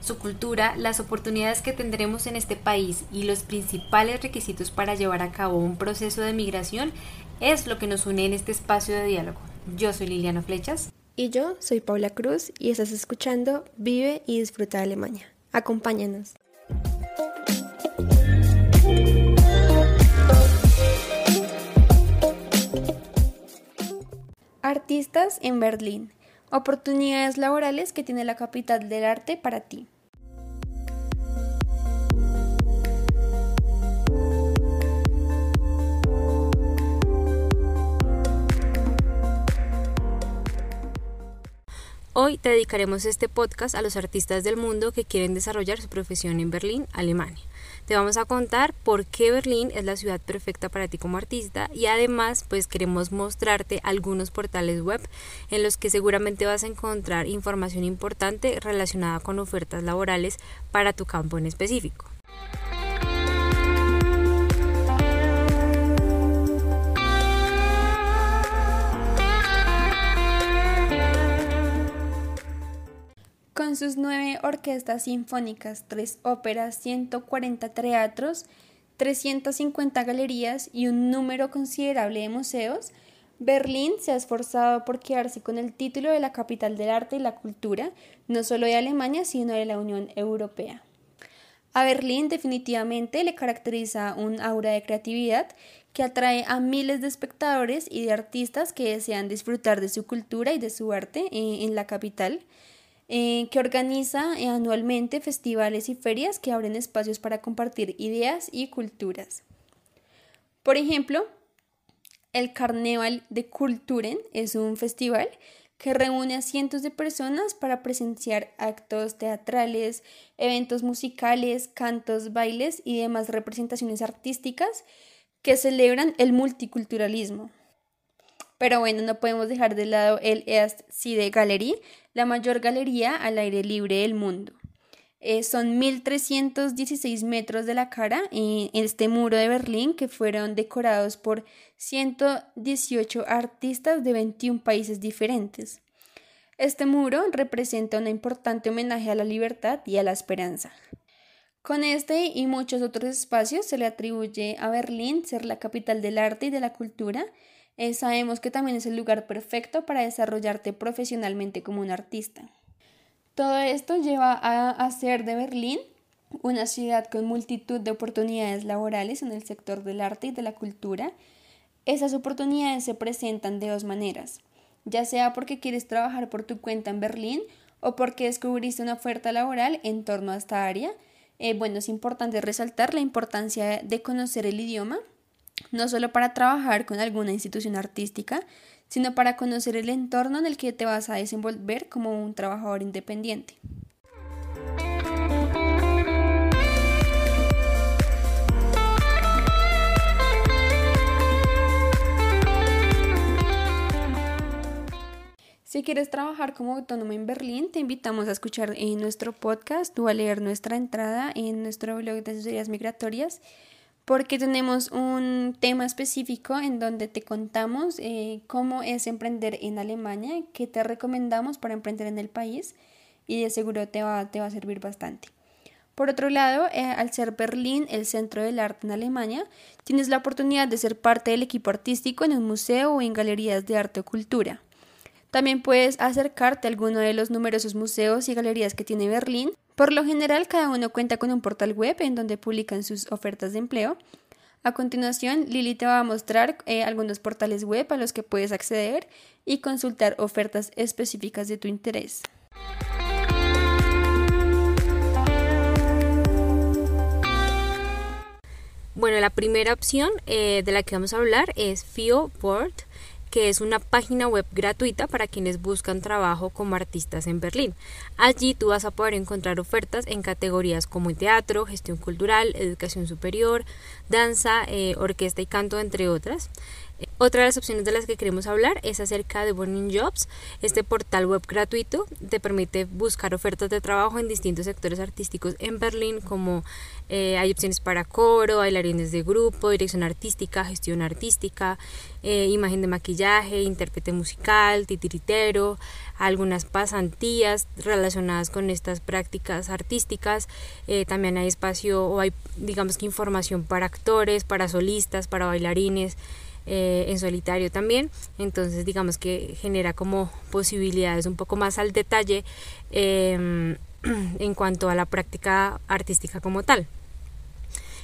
Su cultura, las oportunidades que tendremos en este país y los principales requisitos para llevar a cabo un proceso de migración es lo que nos une en este espacio de diálogo. Yo soy Liliana Flechas. Y yo soy Paula Cruz y estás escuchando Vive y Disfruta de Alemania. Acompáñanos. Artistas en Berlín. Oportunidades laborales que tiene la capital del arte para ti. Hoy te dedicaremos este podcast a los artistas del mundo que quieren desarrollar su profesión en Berlín, Alemania. Te vamos a contar por qué Berlín es la ciudad perfecta para ti como artista y además pues queremos mostrarte algunos portales web en los que seguramente vas a encontrar información importante relacionada con ofertas laborales para tu campo en específico. Con sus nueve orquestas sinfónicas, tres óperas, 140 teatros, 350 galerías y un número considerable de museos, Berlín se ha esforzado por quedarse con el título de la capital del arte y la cultura, no solo de Alemania, sino de la Unión Europea. A Berlín definitivamente le caracteriza un aura de creatividad que atrae a miles de espectadores y de artistas que desean disfrutar de su cultura y de su arte eh, en la capital. Eh, que organiza eh, anualmente festivales y ferias que abren espacios para compartir ideas y culturas. Por ejemplo, el Carnaval de Kulturen es un festival que reúne a cientos de personas para presenciar actos teatrales, eventos musicales, cantos, bailes y demás representaciones artísticas que celebran el multiculturalismo. Pero bueno, no podemos dejar de lado el East Gallery, la mayor galería al aire libre del mundo. Eh, son 1.316 metros de la cara en este muro de Berlín que fueron decorados por 118 artistas de 21 países diferentes. Este muro representa un importante homenaje a la libertad y a la esperanza. Con este y muchos otros espacios se le atribuye a Berlín ser la capital del arte y de la cultura eh, sabemos que también es el lugar perfecto para desarrollarte profesionalmente como un artista. Todo esto lleva a hacer de Berlín una ciudad con multitud de oportunidades laborales en el sector del arte y de la cultura. Esas oportunidades se presentan de dos maneras, ya sea porque quieres trabajar por tu cuenta en Berlín o porque descubriste una oferta laboral en torno a esta área. Eh, bueno, es importante resaltar la importancia de conocer el idioma no solo para trabajar con alguna institución artística, sino para conocer el entorno en el que te vas a desenvolver como un trabajador independiente. Si quieres trabajar como autónomo en Berlín, te invitamos a escuchar en nuestro podcast o a leer nuestra entrada en nuestro blog de asesorías migratorias porque tenemos un tema específico en donde te contamos eh, cómo es emprender en Alemania, qué te recomendamos para emprender en el país y de seguro te va, te va a servir bastante. Por otro lado, eh, al ser Berlín el centro del arte en Alemania, tienes la oportunidad de ser parte del equipo artístico en un museo o en galerías de arte o cultura. También puedes acercarte a alguno de los numerosos museos y galerías que tiene Berlín por lo general, cada uno cuenta con un portal web en donde publican sus ofertas de empleo. A continuación, Lili te va a mostrar eh, algunos portales web a los que puedes acceder y consultar ofertas específicas de tu interés. Bueno, la primera opción eh, de la que vamos a hablar es FIO Board. Que es una página web gratuita para quienes buscan trabajo como artistas en Berlín. Allí tú vas a poder encontrar ofertas en categorías como teatro, gestión cultural, educación superior, danza, eh, orquesta y canto, entre otras. Otra de las opciones de las que queremos hablar es acerca de Burning Jobs. Este portal web gratuito te permite buscar ofertas de trabajo en distintos sectores artísticos en Berlín, como eh, hay opciones para coro, bailarines de grupo, dirección artística, gestión artística, eh, imagen de maquillaje, intérprete musical, titiritero, algunas pasantías relacionadas con estas prácticas artísticas. Eh, también hay espacio o hay, digamos que información para actores, para solistas, para bailarines. Eh, en solitario también. Entonces digamos que genera como posibilidades un poco más al detalle em, en cuanto a la práctica artística como tal.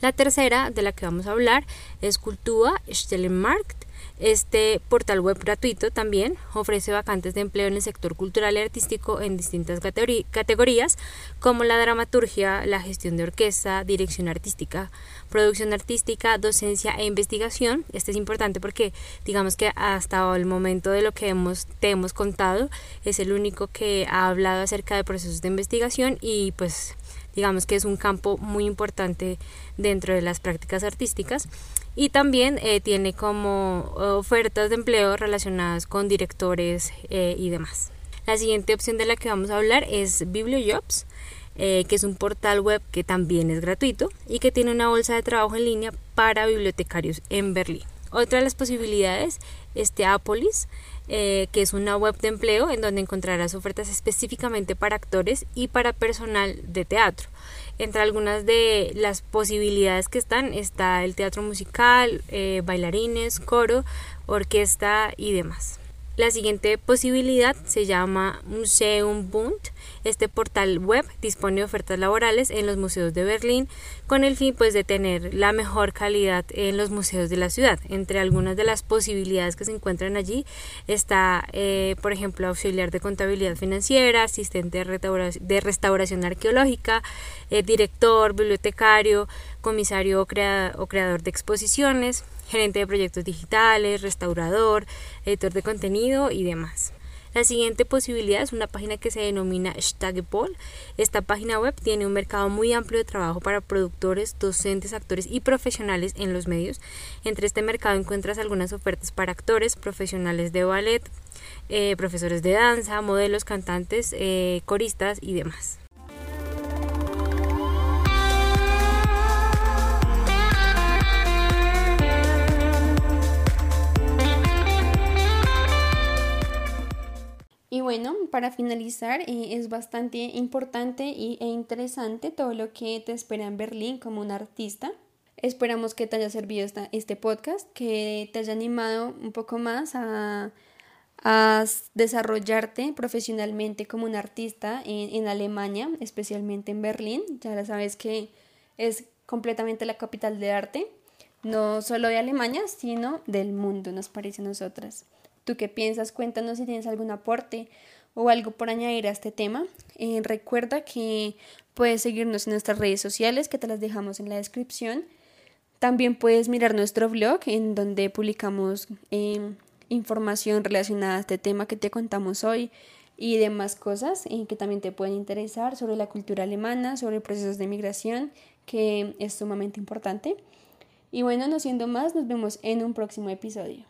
La tercera de la que vamos a hablar es Cultura Stellenmarkt este portal web gratuito también ofrece vacantes de empleo en el sector cultural y artístico en distintas categorías como la dramaturgia, la gestión de orquesta, dirección artística, producción artística, docencia e investigación. Este es importante porque digamos que hasta el momento de lo que hemos, te hemos contado es el único que ha hablado acerca de procesos de investigación y pues digamos que es un campo muy importante dentro de las prácticas artísticas y también eh, tiene como ofertas de empleo relacionadas con directores eh, y demás. La siguiente opción de la que vamos a hablar es BiblioJobs, eh, que es un portal web que también es gratuito y que tiene una bolsa de trabajo en línea para bibliotecarios en Berlín. Otra de las posibilidades es Teapolis, que es una web de empleo en donde encontrarás ofertas específicamente para actores y para personal de teatro. Entre algunas de las posibilidades que están está el teatro musical, eh, bailarines, coro, orquesta y demás. La siguiente posibilidad se llama Museum Bund. Este portal web dispone de ofertas laborales en los museos de Berlín con el fin pues de tener la mejor calidad en los museos de la ciudad. Entre algunas de las posibilidades que se encuentran allí está, eh, por ejemplo, auxiliar de contabilidad financiera, asistente de, restauración arqueológica, eh, director, bibliotecario, comisario o creador de exposiciones, gerente de proyectos digitales, restaurador, editor de contenido y demás. La siguiente posibilidad es una página que se denomina Stagepol. Esta página web tiene un mercado muy amplio de trabajo para productores, docentes, actores y profesionales en los medios. Entre este mercado encuentras algunas ofertas para actores, profesionales de ballet, eh, profesores de danza, modelos, cantantes, eh, coristas y demás. Y bueno, para finalizar, eh, es bastante importante y, e interesante todo lo que te espera en Berlín como un artista. Esperamos que te haya servido esta, este podcast, que te haya animado un poco más a, a desarrollarte profesionalmente como un artista en, en Alemania, especialmente en Berlín. Ya sabes que es completamente la capital de arte, no solo de Alemania, sino del mundo, nos parece a nosotras. ¿Tú qué piensas? Cuéntanos si tienes algún aporte o algo por añadir a este tema. Eh, recuerda que puedes seguirnos en nuestras redes sociales que te las dejamos en la descripción. También puedes mirar nuestro blog en donde publicamos em, información relacionada a este tema que te contamos hoy y demás cosas eh, que también te pueden interesar sobre la cultura alemana, sobre procesos de migración, que es sumamente importante. Y bueno, no siendo más, nos vemos en un próximo episodio.